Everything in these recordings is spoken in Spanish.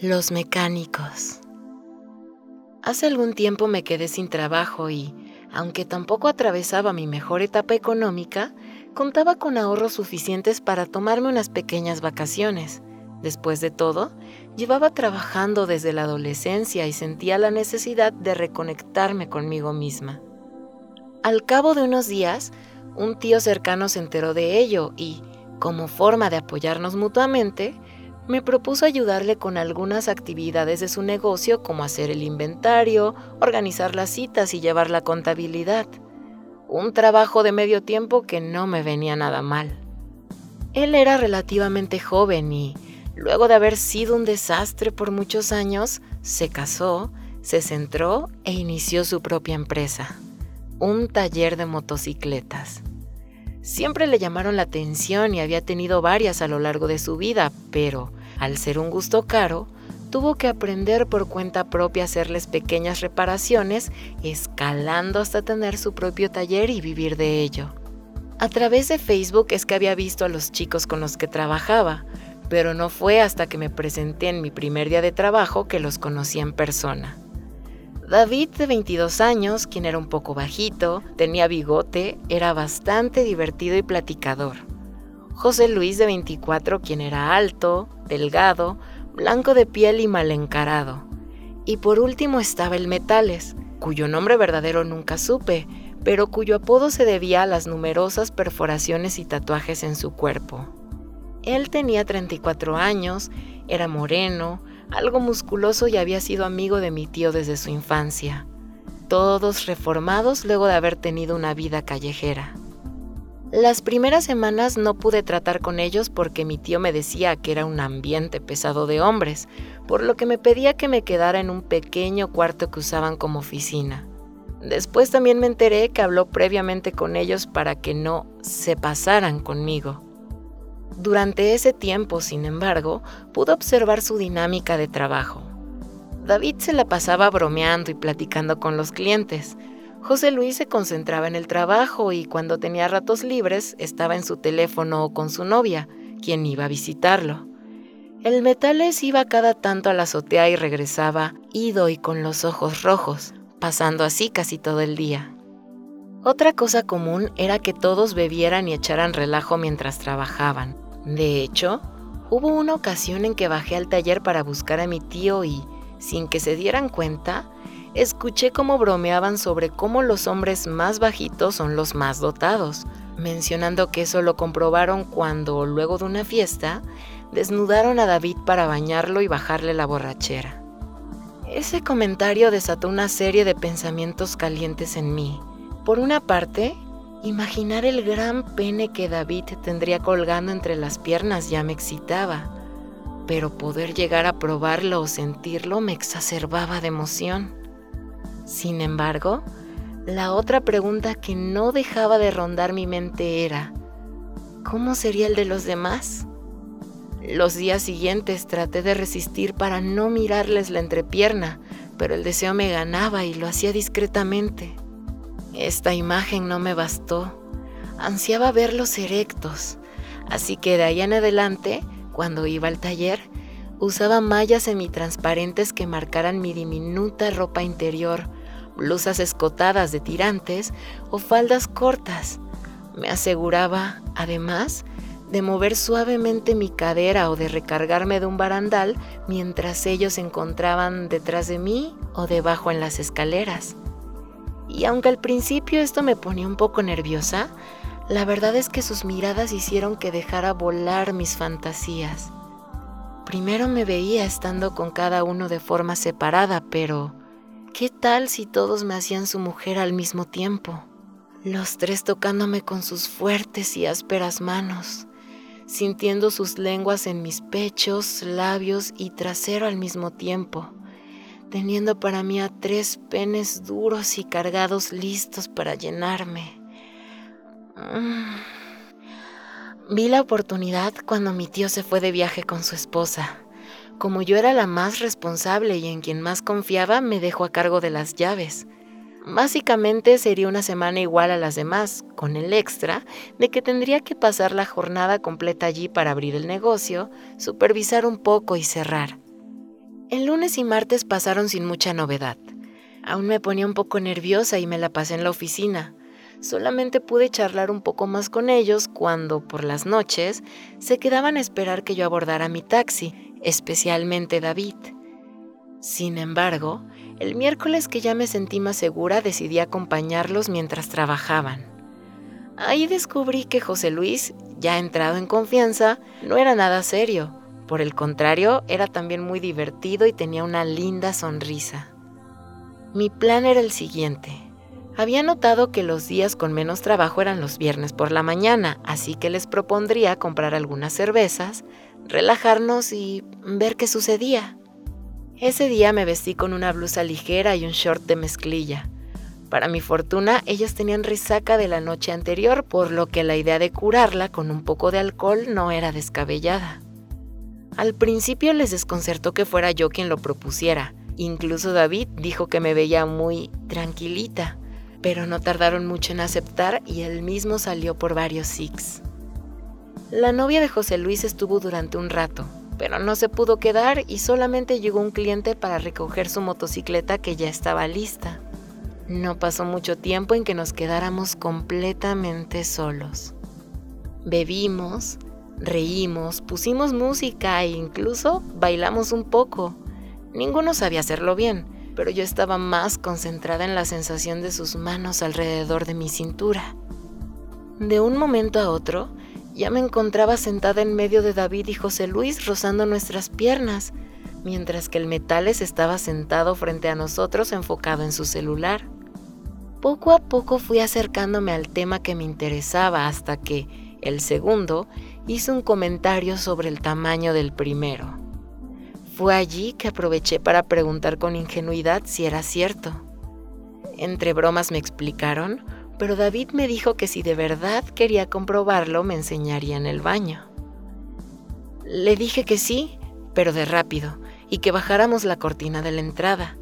Los mecánicos. Hace algún tiempo me quedé sin trabajo y, aunque tampoco atravesaba mi mejor etapa económica, contaba con ahorros suficientes para tomarme unas pequeñas vacaciones. Después de todo, llevaba trabajando desde la adolescencia y sentía la necesidad de reconectarme conmigo misma. Al cabo de unos días, un tío cercano se enteró de ello y, como forma de apoyarnos mutuamente, me propuso ayudarle con algunas actividades de su negocio como hacer el inventario, organizar las citas y llevar la contabilidad. Un trabajo de medio tiempo que no me venía nada mal. Él era relativamente joven y, luego de haber sido un desastre por muchos años, se casó, se centró e inició su propia empresa, un taller de motocicletas. Siempre le llamaron la atención y había tenido varias a lo largo de su vida, pero al ser un gusto caro, tuvo que aprender por cuenta propia a hacerles pequeñas reparaciones, escalando hasta tener su propio taller y vivir de ello. A través de Facebook es que había visto a los chicos con los que trabajaba, pero no fue hasta que me presenté en mi primer día de trabajo que los conocí en persona. David, de 22 años, quien era un poco bajito, tenía bigote, era bastante divertido y platicador. José Luis de 24, quien era alto, delgado, blanco de piel y mal encarado. Y por último estaba el Metales, cuyo nombre verdadero nunca supe, pero cuyo apodo se debía a las numerosas perforaciones y tatuajes en su cuerpo. Él tenía 34 años, era moreno, algo musculoso y había sido amigo de mi tío desde su infancia. Todos reformados luego de haber tenido una vida callejera. Las primeras semanas no pude tratar con ellos porque mi tío me decía que era un ambiente pesado de hombres, por lo que me pedía que me quedara en un pequeño cuarto que usaban como oficina. Después también me enteré que habló previamente con ellos para que no se pasaran conmigo. Durante ese tiempo, sin embargo, pude observar su dinámica de trabajo. David se la pasaba bromeando y platicando con los clientes, José Luis se concentraba en el trabajo y cuando tenía ratos libres estaba en su teléfono o con su novia, quien iba a visitarlo. El Metales iba cada tanto a la azotea y regresaba ido y con los ojos rojos, pasando así casi todo el día. Otra cosa común era que todos bebieran y echaran relajo mientras trabajaban. De hecho, hubo una ocasión en que bajé al taller para buscar a mi tío y, sin que se dieran cuenta, escuché cómo bromeaban sobre cómo los hombres más bajitos son los más dotados, mencionando que eso lo comprobaron cuando, luego de una fiesta, desnudaron a David para bañarlo y bajarle la borrachera. Ese comentario desató una serie de pensamientos calientes en mí. Por una parte, imaginar el gran pene que David tendría colgando entre las piernas ya me excitaba, pero poder llegar a probarlo o sentirlo me exacerbaba de emoción. Sin embargo, la otra pregunta que no dejaba de rondar mi mente era, ¿cómo sería el de los demás? Los días siguientes traté de resistir para no mirarles la entrepierna, pero el deseo me ganaba y lo hacía discretamente. Esta imagen no me bastó. Ansiaba verlos erectos, así que de ahí en adelante, cuando iba al taller, usaba mallas semitransparentes que marcaran mi diminuta ropa interior, blusas escotadas de tirantes o faldas cortas. Me aseguraba, además, de mover suavemente mi cadera o de recargarme de un barandal mientras ellos se encontraban detrás de mí o debajo en las escaleras. Y aunque al principio esto me ponía un poco nerviosa, la verdad es que sus miradas hicieron que dejara volar mis fantasías. Primero me veía estando con cada uno de forma separada, pero ¿Qué tal si todos me hacían su mujer al mismo tiempo? Los tres tocándome con sus fuertes y ásperas manos, sintiendo sus lenguas en mis pechos, labios y trasero al mismo tiempo, teniendo para mí a tres penes duros y cargados listos para llenarme. Mm. Vi la oportunidad cuando mi tío se fue de viaje con su esposa. Como yo era la más responsable y en quien más confiaba, me dejó a cargo de las llaves. Básicamente sería una semana igual a las demás, con el extra de que tendría que pasar la jornada completa allí para abrir el negocio, supervisar un poco y cerrar. El lunes y martes pasaron sin mucha novedad. Aún me ponía un poco nerviosa y me la pasé en la oficina. Solamente pude charlar un poco más con ellos cuando, por las noches, se quedaban a esperar que yo abordara mi taxi, especialmente David. Sin embargo, el miércoles que ya me sentí más segura decidí acompañarlos mientras trabajaban. Ahí descubrí que José Luis, ya entrado en confianza, no era nada serio por el contrario, era también muy divertido y tenía una linda sonrisa. Mi plan era el siguiente. Había notado que los días con menos trabajo eran los viernes por la mañana, así que les propondría comprar algunas cervezas, relajarnos y ver qué sucedía. Ese día me vestí con una blusa ligera y un short de mezclilla. Para mi fortuna, ellos tenían resaca de la noche anterior, por lo que la idea de curarla con un poco de alcohol no era descabellada. Al principio les desconcertó que fuera yo quien lo propusiera. Incluso David dijo que me veía muy tranquilita, pero no tardaron mucho en aceptar y él mismo salió por varios six. La novia de José Luis estuvo durante un rato, pero no se pudo quedar y solamente llegó un cliente para recoger su motocicleta que ya estaba lista. No pasó mucho tiempo en que nos quedáramos completamente solos. Bebimos, Reímos, pusimos música e incluso bailamos un poco. Ninguno sabía hacerlo bien, pero yo estaba más concentrada en la sensación de sus manos alrededor de mi cintura. De un momento a otro, ya me encontraba sentada en medio de David y José Luis rozando nuestras piernas, mientras que el Metales estaba sentado frente a nosotros enfocado en su celular. Poco a poco fui acercándome al tema que me interesaba hasta que, el segundo, hizo un comentario sobre el tamaño del primero. Fue allí que aproveché para preguntar con ingenuidad si era cierto. Entre bromas me explicaron, pero David me dijo que si de verdad quería comprobarlo me enseñaría en el baño. Le dije que sí, pero de rápido, y que bajáramos la cortina de la entrada.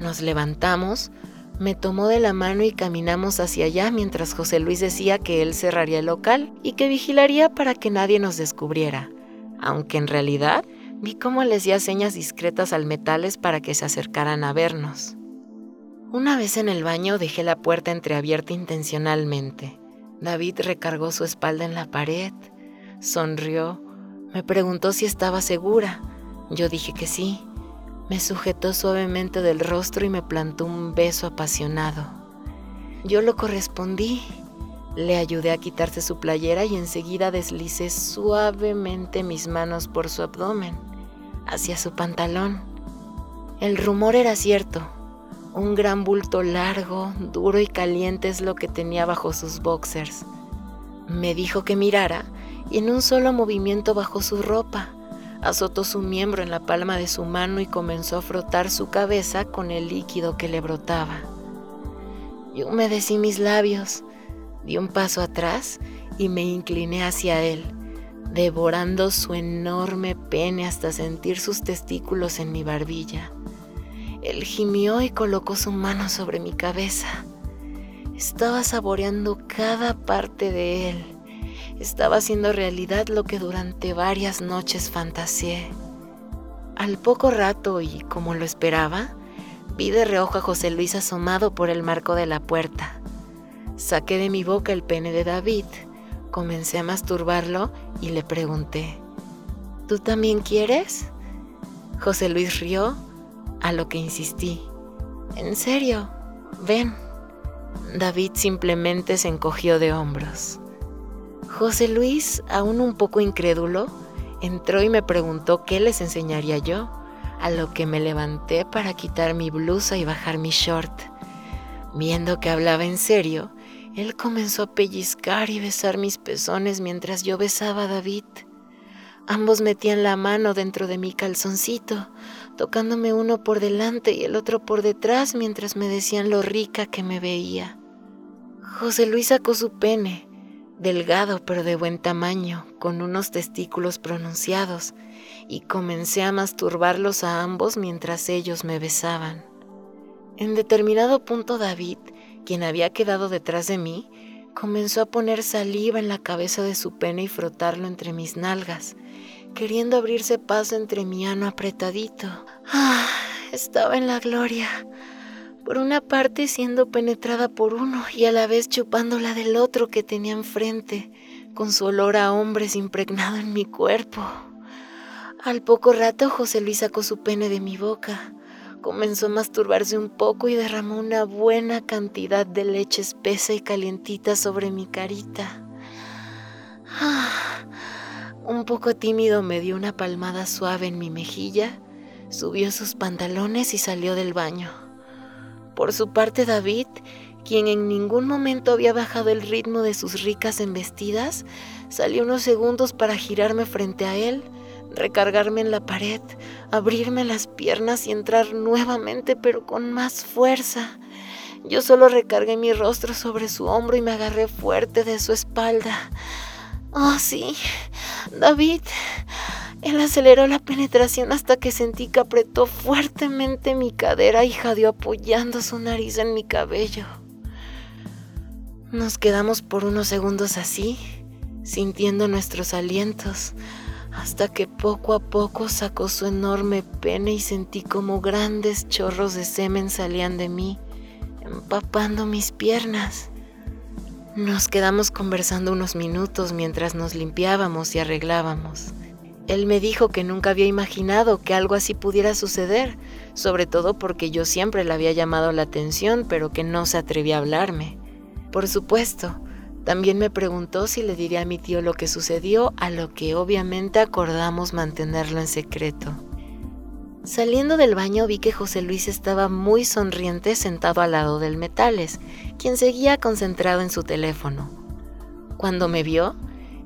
Nos levantamos, me tomó de la mano y caminamos hacia allá mientras José Luis decía que él cerraría el local y que vigilaría para que nadie nos descubriera, aunque en realidad vi cómo le hacía señas discretas al metales para que se acercaran a vernos. Una vez en el baño dejé la puerta entreabierta intencionalmente. David recargó su espalda en la pared, sonrió, me preguntó si estaba segura. Yo dije que sí me sujetó suavemente del rostro y me plantó un beso apasionado. Yo lo correspondí. Le ayudé a quitarse su playera y enseguida deslicé suavemente mis manos por su abdomen, hacia su pantalón. El rumor era cierto. Un gran bulto largo, duro y caliente es lo que tenía bajo sus boxers. Me dijo que mirara y en un solo movimiento bajó su ropa azotó su miembro en la palma de su mano y comenzó a frotar su cabeza con el líquido que le brotaba. Yo humedecí mis labios, di un paso atrás y me incliné hacia él, devorando su enorme pene hasta sentir sus testículos en mi barbilla. Él gimió y colocó su mano sobre mi cabeza. Estaba saboreando cada parte de él estaba haciendo realidad lo que durante varias noches fantaseé. Al poco rato, y como lo esperaba, vi de reojo a José Luis asomado por el marco de la puerta. Saqué de mi boca el pene de David, comencé a masturbarlo y le pregunté, ¿Tú también quieres? José Luis rió, a lo que insistí. En serio, ven. David simplemente se encogió de hombros. José Luis, aún un poco incrédulo, entró y me preguntó qué les enseñaría yo, a lo que me levanté para quitar mi blusa y bajar mi short. Viendo que hablaba en serio, él comenzó a pellizcar y besar mis pezones mientras yo besaba a David. Ambos metían la mano dentro de mi calzoncito, tocándome uno por delante y el otro por detrás mientras me decían lo rica que me veía. José Luis sacó su pene, delgado pero de buen tamaño, con unos testículos pronunciados, y comencé a masturbarlos a ambos mientras ellos me besaban. En determinado punto David, quien había quedado detrás de mí, comenzó a poner saliva en la cabeza de su pene y frotarlo entre mis nalgas, queriendo abrirse paso entre mi ano apretadito. Ah, estaba en la gloria. Por una parte siendo penetrada por uno y a la vez chupando la del otro que tenía enfrente, con su olor a hombres impregnado en mi cuerpo. Al poco rato José Luis sacó su pene de mi boca. Comenzó a masturbarse un poco y derramó una buena cantidad de leche espesa y calientita sobre mi carita. Ah, un poco tímido me dio una palmada suave en mi mejilla, subió sus pantalones y salió del baño. Por su parte David, quien en ningún momento había bajado el ritmo de sus ricas embestidas, salió unos segundos para girarme frente a él, recargarme en la pared, abrirme las piernas y entrar nuevamente pero con más fuerza. Yo solo recargué mi rostro sobre su hombro y me agarré fuerte de su espalda. Oh, sí, David. Él aceleró la penetración hasta que sentí que apretó fuertemente mi cadera y jadeó apoyando su nariz en mi cabello. Nos quedamos por unos segundos así, sintiendo nuestros alientos, hasta que poco a poco sacó su enorme pene y sentí como grandes chorros de semen salían de mí, empapando mis piernas. Nos quedamos conversando unos minutos mientras nos limpiábamos y arreglábamos. Él me dijo que nunca había imaginado que algo así pudiera suceder, sobre todo porque yo siempre le había llamado la atención, pero que no se atrevía a hablarme. Por supuesto, también me preguntó si le diría a mi tío lo que sucedió, a lo que obviamente acordamos mantenerlo en secreto. Saliendo del baño vi que José Luis estaba muy sonriente sentado al lado del Metales, quien seguía concentrado en su teléfono. Cuando me vio,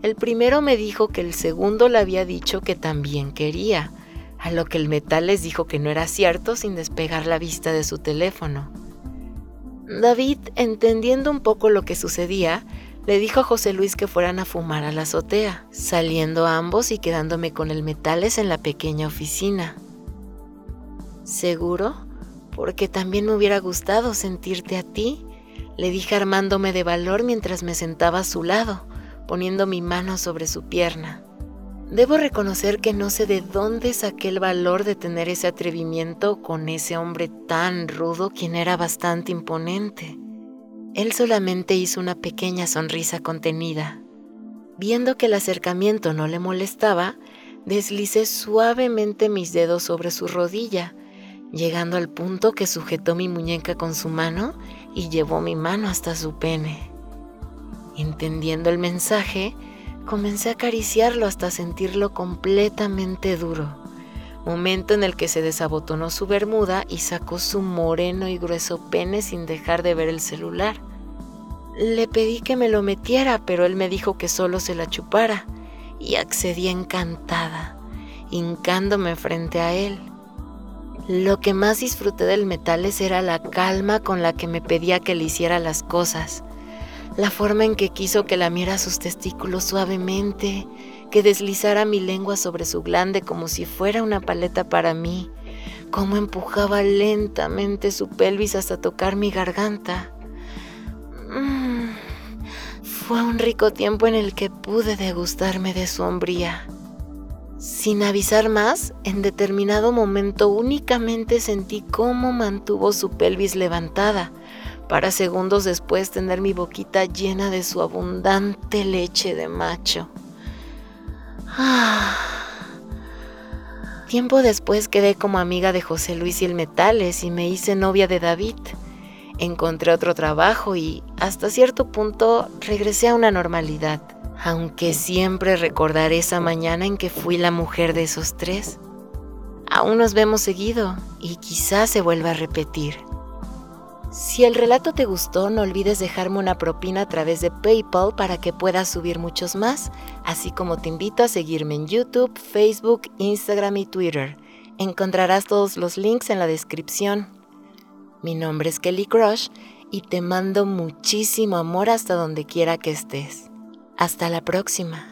el primero me dijo que el segundo le había dicho que también quería, a lo que el Metales dijo que no era cierto sin despegar la vista de su teléfono. David, entendiendo un poco lo que sucedía, le dijo a José Luis que fueran a fumar a la azotea, saliendo ambos y quedándome con el Metales en la pequeña oficina. ¿Seguro? Porque también me hubiera gustado sentirte a ti, le dije armándome de valor mientras me sentaba a su lado, poniendo mi mano sobre su pierna. Debo reconocer que no sé de dónde saqué el valor de tener ese atrevimiento con ese hombre tan rudo quien era bastante imponente. Él solamente hizo una pequeña sonrisa contenida. Viendo que el acercamiento no le molestaba, deslicé suavemente mis dedos sobre su rodilla, llegando al punto que sujetó mi muñeca con su mano y llevó mi mano hasta su pene. Entendiendo el mensaje, comencé a acariciarlo hasta sentirlo completamente duro, momento en el que se desabotonó su bermuda y sacó su moreno y grueso pene sin dejar de ver el celular. Le pedí que me lo metiera, pero él me dijo que solo se la chupara, y accedí encantada, hincándome frente a él. Lo que más disfruté del Metales era la calma con la que me pedía que le hiciera las cosas, la forma en que quiso que lamiera sus testículos suavemente, que deslizara mi lengua sobre su glande como si fuera una paleta para mí, cómo empujaba lentamente su pelvis hasta tocar mi garganta. Mm, fue un rico tiempo en el que pude degustarme de su hombría. Sin avisar más, en determinado momento únicamente sentí cómo mantuvo su pelvis levantada, para segundos después tener mi boquita llena de su abundante leche de macho. Ah. Tiempo después quedé como amiga de José Luis y el Metales y me hice novia de David. Encontré otro trabajo y hasta cierto punto regresé a una normalidad aunque siempre recordaré esa mañana en que fui la mujer de esos tres. Aún nos vemos seguido y quizás se vuelva a repetir. Si el relato te gustó, no olvides dejarme una propina a través de PayPal para que puedas subir muchos más, así como te invito a seguirme en YouTube, Facebook, Instagram y Twitter. Encontrarás todos los links en la descripción. Mi nombre es Kelly Crush y te mando muchísimo amor hasta donde quiera que estés. Hasta la próxima.